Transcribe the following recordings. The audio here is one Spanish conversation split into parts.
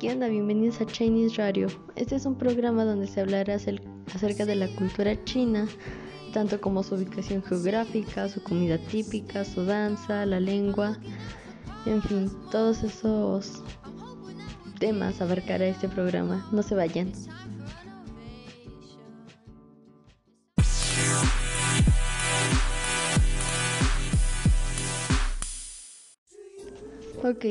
¿qué onda? Bienvenidos a Chinese Radio. Este es un programa donde se hablará acerca de la cultura china, tanto como su ubicación geográfica, su comida típica, su danza, la lengua, en fin, todos esos temas abarcará este programa. No se vayan. Ok,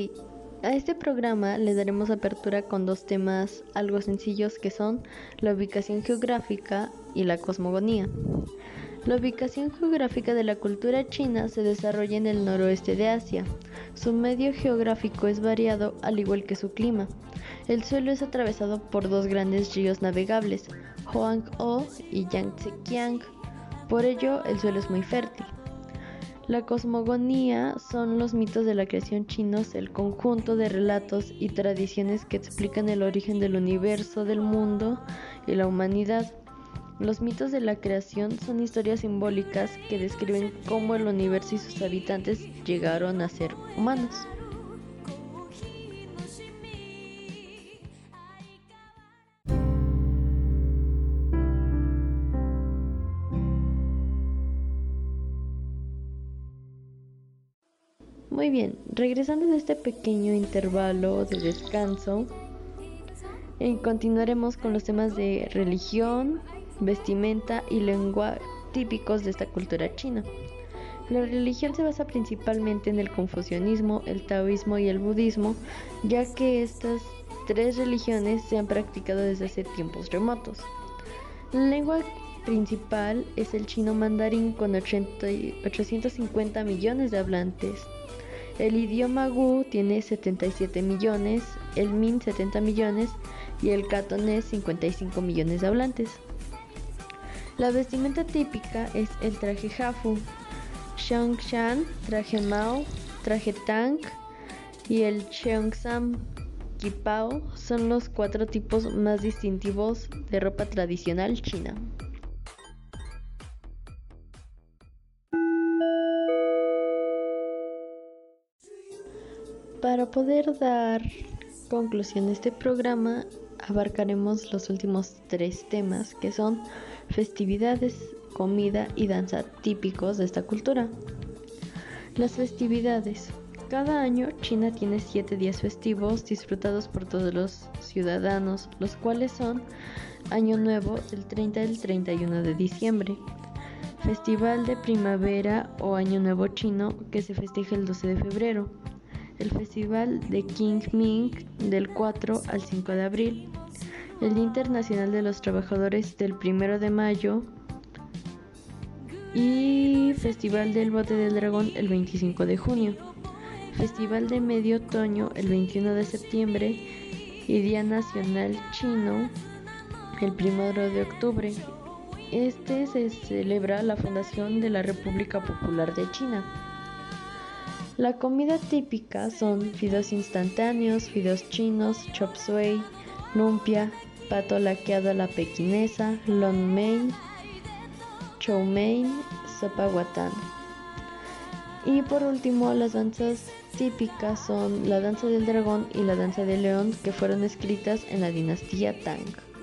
a este programa le daremos apertura con dos temas algo sencillos que son la ubicación geográfica y la cosmogonía. La ubicación geográfica de la cultura china se desarrolla en el noroeste de Asia. Su medio geográfico es variado al igual que su clima. El suelo es atravesado por dos grandes ríos navegables, Hoang-ho y Yangtze-kiang. Por ello, el suelo es muy fértil. La cosmogonía son los mitos de la creación chinos, el conjunto de relatos y tradiciones que explican el origen del universo, del mundo y la humanidad. Los mitos de la creación son historias simbólicas que describen cómo el universo y sus habitantes llegaron a ser humanos. Muy bien, regresando de este pequeño intervalo de descanso, eh, continuaremos con los temas de religión, vestimenta y lengua típicos de esta cultura china. La religión se basa principalmente en el confucianismo, el taoísmo y el budismo, ya que estas tres religiones se han practicado desde hace tiempos remotos. La lengua principal es el chino mandarín con 850 millones de hablantes. El idioma Gu tiene 77 millones, el Min 70 millones y el Cantonés 55 millones de hablantes. La vestimenta típica es el traje Hafu, Xiangshan, traje Mao, traje Tang y el Cheongsam Kipao son los cuatro tipos más distintivos de ropa tradicional china. Para poder dar conclusión a este programa, abarcaremos los últimos tres temas que son festividades, comida y danza típicos de esta cultura. Las festividades. Cada año China tiene siete días festivos disfrutados por todos los ciudadanos, los cuales son Año Nuevo del 30 al 31 de diciembre, Festival de Primavera o Año Nuevo Chino que se festeja el 12 de febrero, el Festival de King Ming del 4 al 5 de abril, el Día Internacional de los Trabajadores del 1 de mayo y Festival del Bote del Dragón el 25 de junio, Festival de Medio Otoño el 21 de septiembre y Día Nacional Chino el 1 de octubre. Este se celebra la fundación de la República Popular de China. La comida típica son fideos instantáneos, fideos chinos, chop suey, lumpia, pato laqueado a la pequinesa, long mein, chow mein, sopa guatán. Y por último, las danzas típicas son la danza del dragón y la danza del león que fueron escritas en la dinastía Tang.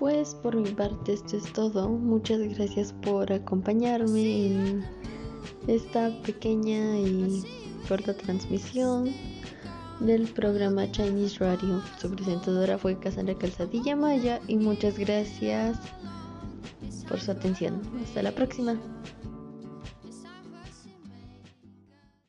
Pues por mi parte esto es todo. Muchas gracias por acompañarme en esta pequeña y corta transmisión del programa Chinese Radio. Su presentadora fue Cassandra Calzadilla Maya y muchas gracias por su atención. Hasta la próxima.